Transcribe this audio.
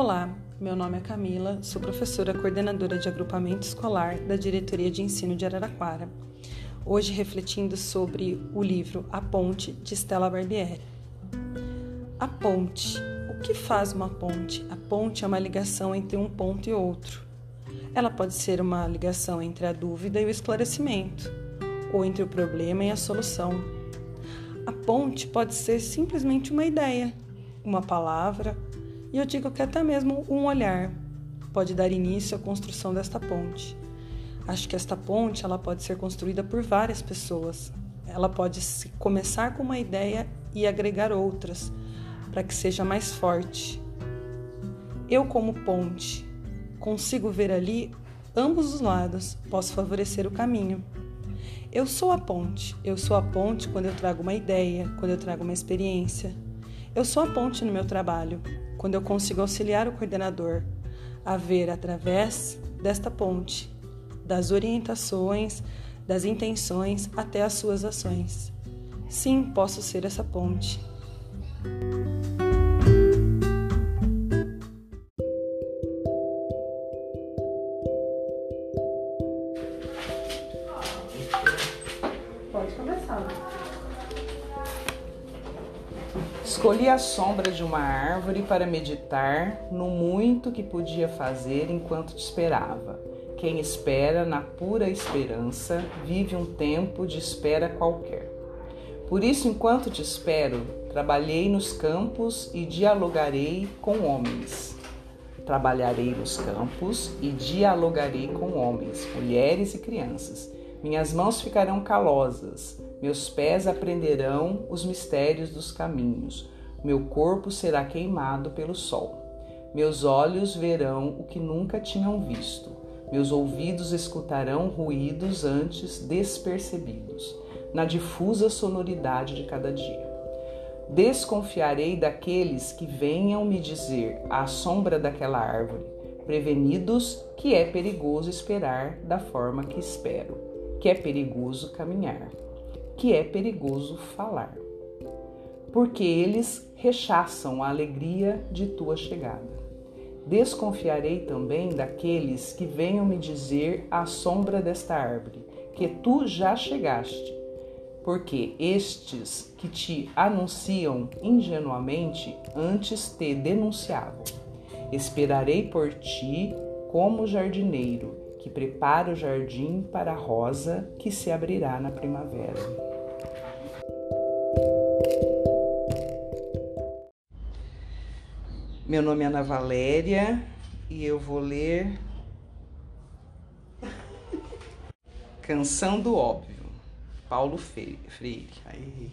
Olá, meu nome é Camila, sou professora coordenadora de agrupamento escolar da Diretoria de Ensino de Araraquara. Hoje refletindo sobre o livro A Ponte de Stella Barbieri. A ponte. O que faz uma ponte? A ponte é uma ligação entre um ponto e outro. Ela pode ser uma ligação entre a dúvida e o esclarecimento, ou entre o problema e a solução. A ponte pode ser simplesmente uma ideia, uma palavra, e eu digo que até mesmo um olhar pode dar início à construção desta ponte. Acho que esta ponte ela pode ser construída por várias pessoas. Ela pode começar com uma ideia e agregar outras para que seja mais forte. Eu, como ponte, consigo ver ali ambos os lados, posso favorecer o caminho. Eu sou a ponte. Eu sou a ponte quando eu trago uma ideia, quando eu trago uma experiência. Eu sou a ponte no meu trabalho quando eu consigo auxiliar o coordenador a ver através desta ponte, das orientações, das intenções até as suas ações. Sim, posso ser essa ponte. Pode começar. Escolhi a sombra de uma árvore para meditar no muito que podia fazer enquanto te esperava. Quem espera na pura esperança vive um tempo de espera qualquer. Por isso, enquanto te espero, trabalhei nos campos e dialogarei com homens. Trabalharei nos campos e dialogarei com homens, mulheres e crianças. Minhas mãos ficarão calosas, meus pés aprenderão os mistérios dos caminhos, meu corpo será queimado pelo sol. Meus olhos verão o que nunca tinham visto, meus ouvidos escutarão ruídos antes despercebidos, na difusa sonoridade de cada dia. Desconfiarei daqueles que venham me dizer à sombra daquela árvore, prevenidos que é perigoso esperar da forma que espero, que é perigoso caminhar que é perigoso falar, porque eles rechaçam a alegria de tua chegada. Desconfiarei também daqueles que venham me dizer à sombra desta árvore que tu já chegaste, porque estes que te anunciam ingenuamente antes te denunciavam. Esperarei por ti como jardineiro que prepara o jardim para a rosa que se abrirá na primavera. Meu nome é Ana Valéria e eu vou ler Canção do Óbvio, Paulo Freire. Aí.